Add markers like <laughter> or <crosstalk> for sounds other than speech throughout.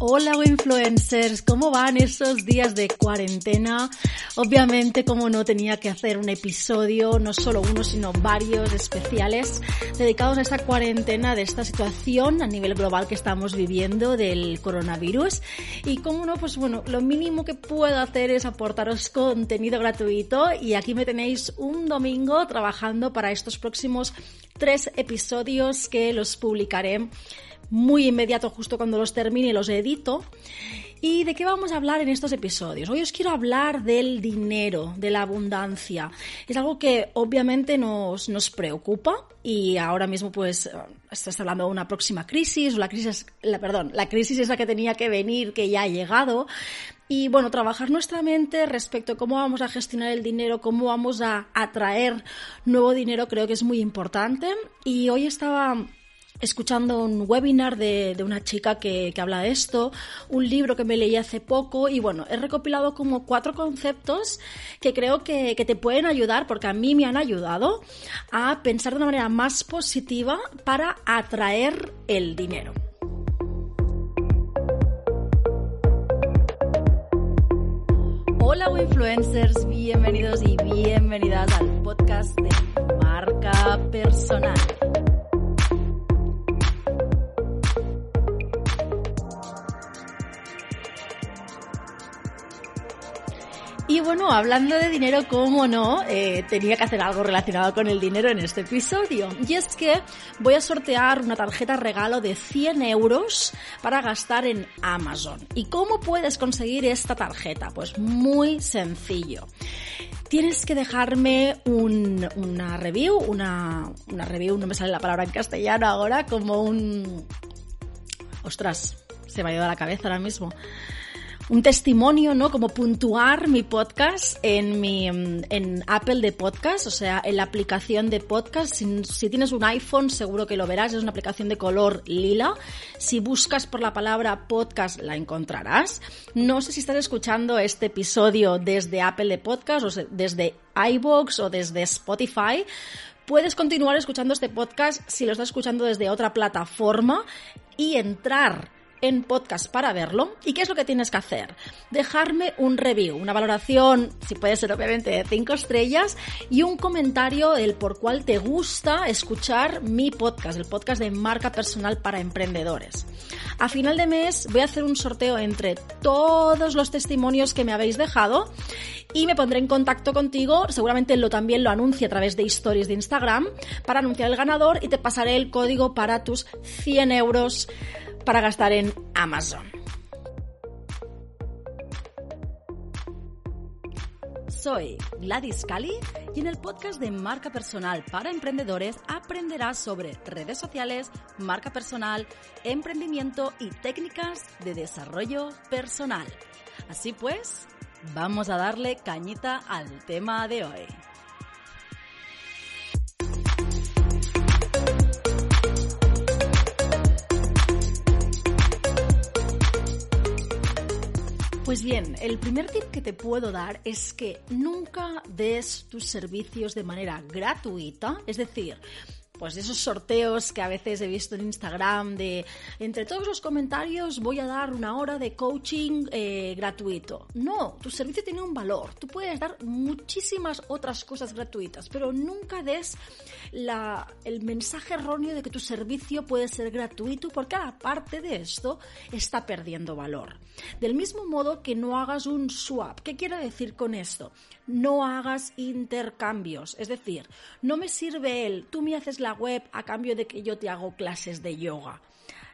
Hola influencers, ¿cómo van esos días de cuarentena? Obviamente, como no, tenía que hacer un episodio, no solo uno, sino varios especiales dedicados a esta cuarentena, de esta situación a nivel global que estamos viviendo del coronavirus. Y como no, pues bueno, lo mínimo que puedo hacer es aportaros contenido gratuito y aquí me tenéis un domingo trabajando para estos próximos tres episodios que los publicaré muy inmediato justo cuando los termine los edito. ¿Y de qué vamos a hablar en estos episodios? Hoy os quiero hablar del dinero, de la abundancia. Es algo que obviamente nos, nos preocupa y ahora mismo pues estás hablando de una próxima crisis, la crisis, la, perdón, la crisis es la que tenía que venir, que ya ha llegado. Y bueno, trabajar nuestra mente respecto a cómo vamos a gestionar el dinero, cómo vamos a atraer nuevo dinero, creo que es muy importante. Y hoy estaba escuchando un webinar de, una chica que, habla de esto, un libro que me leí hace poco y bueno, he recopilado como cuatro conceptos que creo que, que, te pueden ayudar, porque a mí me han ayudado a pensar de una manera más positiva para atraer el dinero. Hola influencers, bienvenidos y bienvenidas al podcast de marca personal. Y bueno, hablando de dinero, cómo no, eh, tenía que hacer algo relacionado con el dinero en este episodio. Y es que voy a sortear una tarjeta regalo de 100 euros para gastar en Amazon. ¿Y cómo puedes conseguir esta tarjeta? Pues muy sencillo tienes que dejarme una review, una, una, review, no me sale la palabra en castellano ahora, como un... Ostras, se me ha ido a la cabeza ahora mismo un testimonio, ¿no? Como puntuar mi podcast en mi en Apple de podcast, o sea, en la aplicación de podcast. Si, tienes un iPhone, seguro que lo verás. Es una aplicación de color lila. Si buscas por la palabra podcast, la encontrarás. No sé si estás escuchando este episodio desde Apple de podcast o desde iBox o desde Spotify. Puedes continuar escuchando este podcast si lo estás escuchando desde otra plataforma y entrar en podcast para verlo. ¿Y qué es lo que tienes que hacer? Dejarme un review, una valoración, si puede ser obviamente de 5 estrellas, y un comentario el por cual te gusta escuchar mi podcast, el podcast de marca personal para emprendedores. A final de mes voy a hacer un sorteo entre todos los testimonios que me habéis dejado y me pondré en contacto contigo, seguramente lo también lo anuncie a través de stories de Instagram para anunciar el ganador y te pasaré el código para tus 100 euros para gastar en Amazon. Soy Gladys Cali y en el podcast de Marca Personal para Emprendedores aprenderás sobre redes sociales, marca personal, emprendimiento y técnicas de desarrollo personal. Así pues, vamos a darle cañita al tema de hoy. Pues bien, el primer tip que te puedo dar es que nunca des tus servicios de manera gratuita, es decir, pues esos sorteos que a veces he visto en Instagram de entre todos los comentarios voy a dar una hora de coaching eh, gratuito. No, tu servicio tiene un valor. Tú puedes dar muchísimas otras cosas gratuitas, pero nunca des el mensaje erróneo de que tu servicio puede ser gratuito porque aparte de esto está perdiendo valor. Del mismo modo que no hagas un swap. ¿Qué quiero decir con esto? No hagas intercambios. Es decir, no me sirve él, tú me haces la web a cambio de que yo te hago clases de yoga.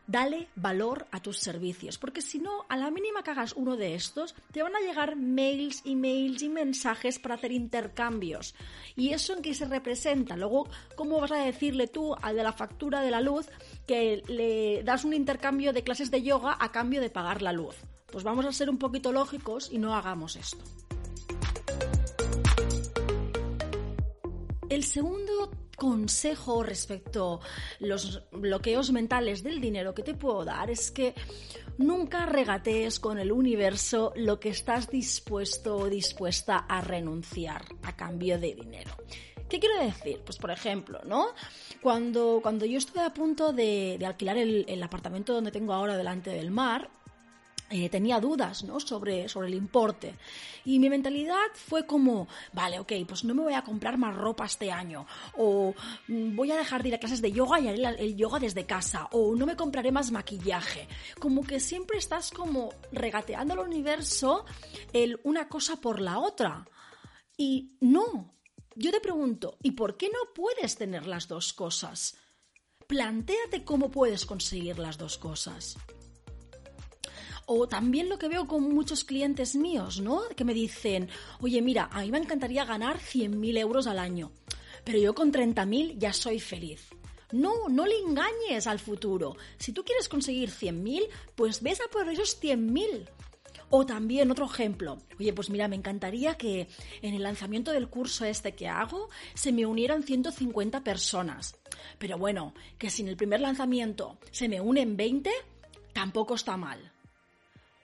Dale valor a tus servicios, porque si no, a la mínima que hagas uno de estos, te van a llegar mails, emails y mensajes para hacer intercambios. ¿Y eso en qué se representa? Luego, ¿cómo vas a decirle tú al de la factura de la luz que le das un intercambio de clases de yoga a cambio de pagar la luz? Pues vamos a ser un poquito lógicos y no hagamos esto. El segundo consejo respecto los bloqueos mentales del dinero que te puedo dar es que nunca regatees con el universo lo que estás dispuesto o dispuesta a renunciar a cambio de dinero. ¿Qué quiero decir? Pues por ejemplo, ¿no? Cuando, cuando yo estuve a punto de, alquilar el apartamento donde tengo ahora delante del mar, eh, tenía dudas sobre, sobre el importe. Y mi mentalidad fue como, vale, ok, pues no me voy a comprar más ropa este año. O mm, voy a dejar de ir a clases de yoga y haré el yoga desde casa. O no me compraré más maquillaje. Como que siempre estás como regateando al universo el una cosa por la otra. Y no, yo te pregunto, ¿y por qué no puedes tener las dos cosas? Plantéate cómo puedes conseguir las dos cosas. O también lo que veo con muchos clientes míos, ¿no? Que me dicen, oye, mira, a mí me encantaría ganar 100.000 euros al año, pero yo con 30.000 ya soy feliz. No, no le engañes al futuro. Si tú quieres conseguir 100.000, pues ves a por esos 100.000. O también otro ejemplo, oye, pues mira, me encantaría que en el lanzamiento del curso este que hago se me unieran 150 personas. Pero bueno, que si en el primer lanzamiento se me unen 20, tampoco está mal.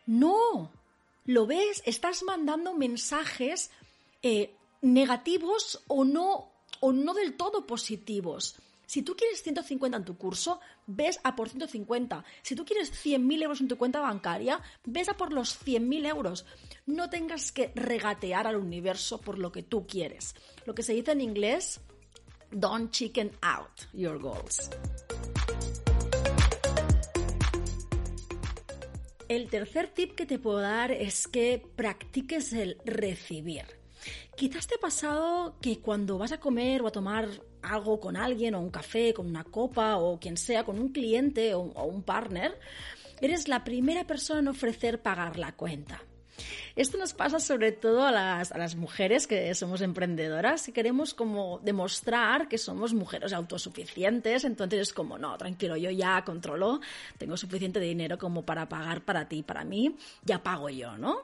No, ¿lo ves? Estás mandando mensajes eh, negativos o no, o no del todo positivos. Si tú quieres 150 en tu curso, ves a por 150. Si tú quieres 100.000 euros en tu cuenta bancaria, ves a por los 100.000 euros. No tengas que regatear al universo por lo que tú quieres. Lo que se dice en inglés, don't chicken out your goals. El tercer tip que te puedo dar es que practiques el recibir. Quizás te ha pasado que cuando vas a comer o a tomar algo con alguien, o un café, con una copa, o quien sea, con un cliente o, un partner, eres la primera persona en ofrecer pagar la cuenta. Esto nos pasa sobre todo a las, a las, mujeres que somos emprendedoras y queremos como demostrar que somos mujeres autosuficientes, entonces es como, no, tranquilo, yo ya controlo, tengo suficiente dinero como para pagar para ti, para mí, ya pago yo, ¿no?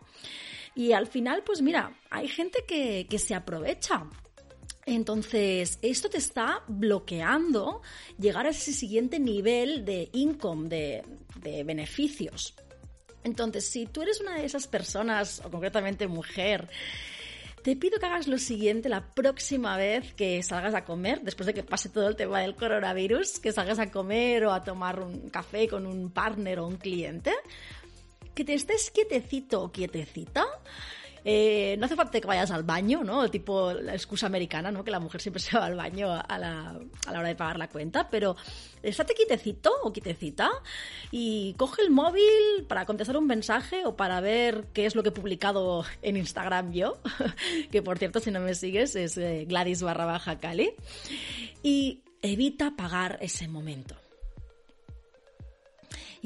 Y al final, pues mira, hay gente que, que se aprovecha entonces, esto te está bloqueando llegar a ese siguiente nivel de income, de, de beneficios. Entonces, si tú eres una de esas personas, o concretamente mujer, te pido que hagas lo siguiente la próxima vez que salgas a comer, después de que pase todo el tema del coronavirus, que salgas a comer o a tomar un café con un partner o un cliente, que te estés quietecito o quietecita eh, no hace falta que vayas al baño, ¿no? Tipo la excusa americana, ¿no? Que la mujer siempre <laughs> se va al baño a la, a la hora de pagar la cuenta, pero estate quitecito o quitecita y coge el móvil para contestar un mensaje o para ver qué es lo que he publicado en Instagram yo, <laughs> que por cierto, si no me sigues, es eh, Gladys barra baja Cali, y evita pagar ese momento.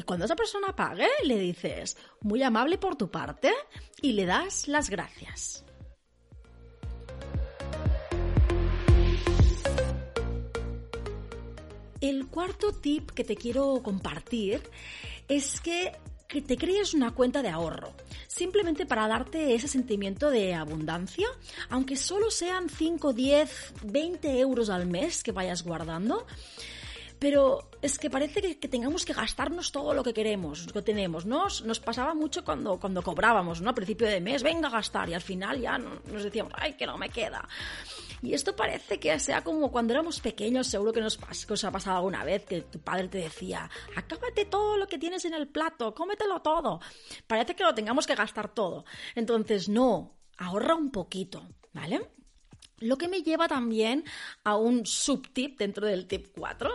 Y cuando esa persona pague, le dices, muy amable por tu parte, y le das las gracias. El cuarto tip que te quiero compartir es que, que, te crees una cuenta de ahorro, simplemente para darte ese sentimiento de abundancia, aunque solo sean 5, 10, 20 euros al mes que vayas guardando pero es que parece que, tengamos que gastarnos todo lo que queremos, lo que tenemos. Nos, nos pasaba mucho cuando, cuando cobrábamos, ¿no? A principio de mes, venga a gastar, y al final ya nos decíamos, ay, que no me queda. Y esto parece que sea como cuando éramos pequeños, seguro que nos, que os ha pasado alguna vez, que tu padre te decía, acábate todo lo que tienes en el plato, cómetelo todo. Parece que lo tengamos que gastar todo. Entonces, no, ahorra un poquito, ¿vale? Lo que me lleva también a un subtip dentro del tip 4,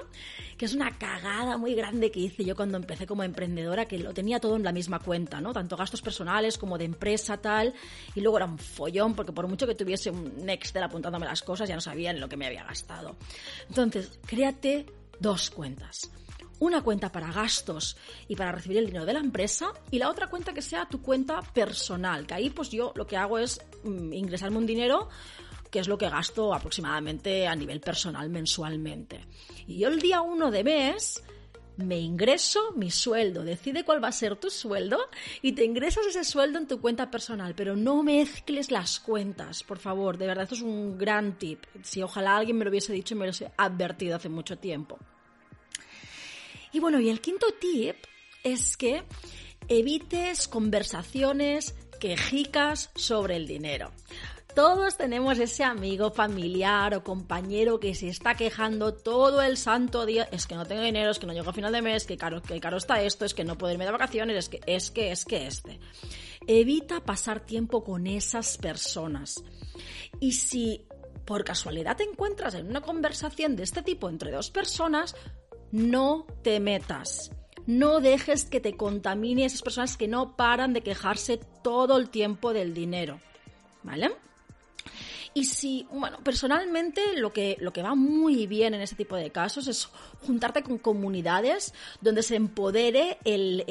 que es una cagada muy grande que hice yo cuando empecé como emprendedora, que lo tenía todo en la misma cuenta, ¿no? Tanto gastos personales como de empresa, tal, y luego era un follón, porque por mucho que tuviese un Excel apuntándome las cosas, ya no sabía en lo que me había gastado. Entonces, créate dos cuentas. una cuenta para gastos y para recibir el dinero de la empresa y la otra cuenta que sea tu cuenta personal, que ahí pues yo lo que hago es mm, ingresarme un dinero que es lo que gasto aproximadamente a nivel personal mensualmente. Y yo el día 1 de mes me ingreso mi sueldo, decide cuál va a ser tu sueldo y te ingresas ese sueldo en tu cuenta personal, pero no mezcles las cuentas, por favor, de verdad, esto es un gran tip. Si ojalá alguien me lo hubiese dicho y me lo hubiese advertido hace mucho tiempo. Y bueno, y el quinto tip es que evites conversaciones quejicas sobre el dinero. Todos tenemos ese amigo, familiar o compañero que se está quejando todo el santo día. Es que no tengo dinero, es que no llego a final de mes, que caro, que caro está esto, es que no puedo irme de vacaciones, es que, es que, es que este. Evita pasar tiempo con esas personas. Y si por casualidad te encuentras en una conversación de este tipo entre dos personas, no te metas. No dejes que te contamine esas personas que no paran de quejarse todo el tiempo del dinero. ¿Vale? Y si, bueno, personalmente lo que, lo que va muy bien en este tipo de casos es juntarte con comunidades donde se empodere el,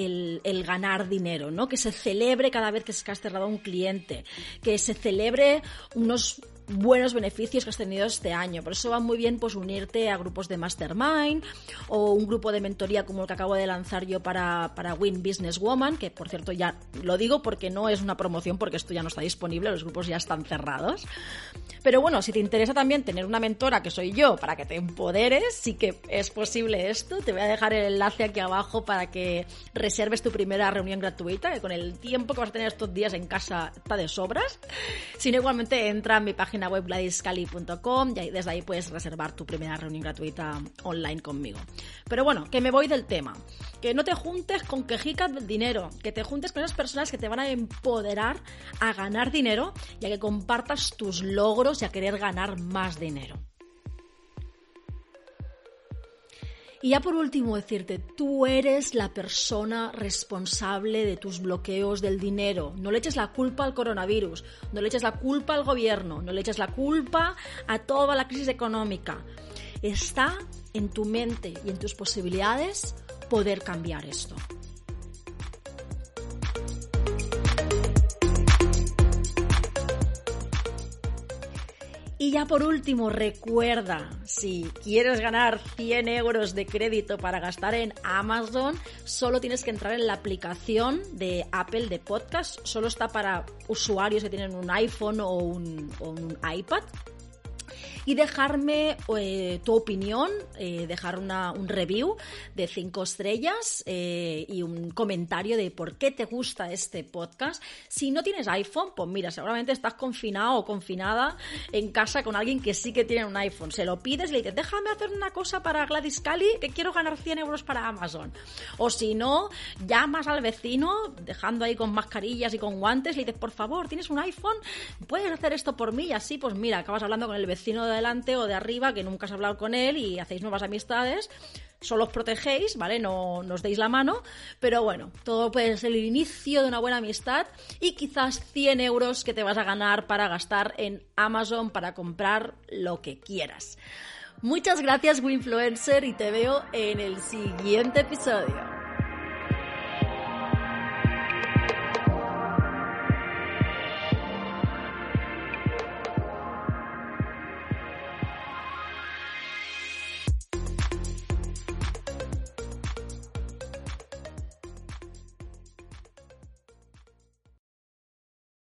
el, ganar dinero, ¿no? Que se celebre cada vez que se ha cerrado un cliente, que se celebre unos buenos beneficios que has tenido este año. Por eso va muy bien pues unirte a grupos de mastermind o un grupo de mentoría como el que acabo de lanzar yo para, para Win Business Woman, que por cierto ya lo digo porque no es una promoción porque esto ya no está disponible, los grupos ya están cerrados. Pero bueno, si te interesa también tener una mentora que soy yo para que te empoderes, sí que es posible esto. Te voy a dejar el enlace aquí abajo para que reserves tu primera reunión gratuita, que con el tiempo que vas a tener estos días en casa está de sobras. Si igualmente entra en mi página página web gladyscali.com y desde ahí puedes reservar tu primera reunión gratuita online conmigo. Pero bueno, que me voy del tema. Que no te juntes con quejicas del dinero, que te juntes con esas personas que te van a empoderar a ganar dinero y a que compartas tus logros y a querer ganar más dinero. Y ya por último decirte, tú eres la persona responsable de tus bloqueos del dinero. No le eches la culpa al coronavirus, no le eches la culpa al gobierno, no le eches la culpa a toda la crisis económica. Está en tu mente y en tus posibilidades poder cambiar esto. Ya por último, recuerda, si quieres ganar 100 euros de crédito para gastar en Amazon, solo tienes que entrar en la aplicación de Apple de podcast. Solo está para usuarios que tienen un iPhone o un, o un iPad y dejarme eh, tu opinión, eh, dejar un review de cinco estrellas eh, y un comentario de por qué te gusta este podcast. Si no tienes iPhone, pues mira, seguramente estás confinado o confinada en casa con alguien que sí que tiene un iPhone. Se lo pides y le dices, déjame hacer una cosa para Gladys Cali que quiero ganar 100 euros para Amazon. O si no, llamas al vecino dejando ahí con mascarillas y con guantes, le dices, por favor, tienes un iPhone, puedes hacer esto por mí y así, pues mira, acabas hablando con el vecino de adelante o de arriba que nunca has hablado con él y hacéis nuevas amistades. Solo os protegéis, ¿vale? No, nos deis la mano. Pero bueno, todo puede ser el inicio de una buena amistad y quizás 100 euros que te vas a ganar para gastar en Amazon para comprar lo que quieras. Muchas gracias, Winfluencer, y te veo en el siguiente episodio.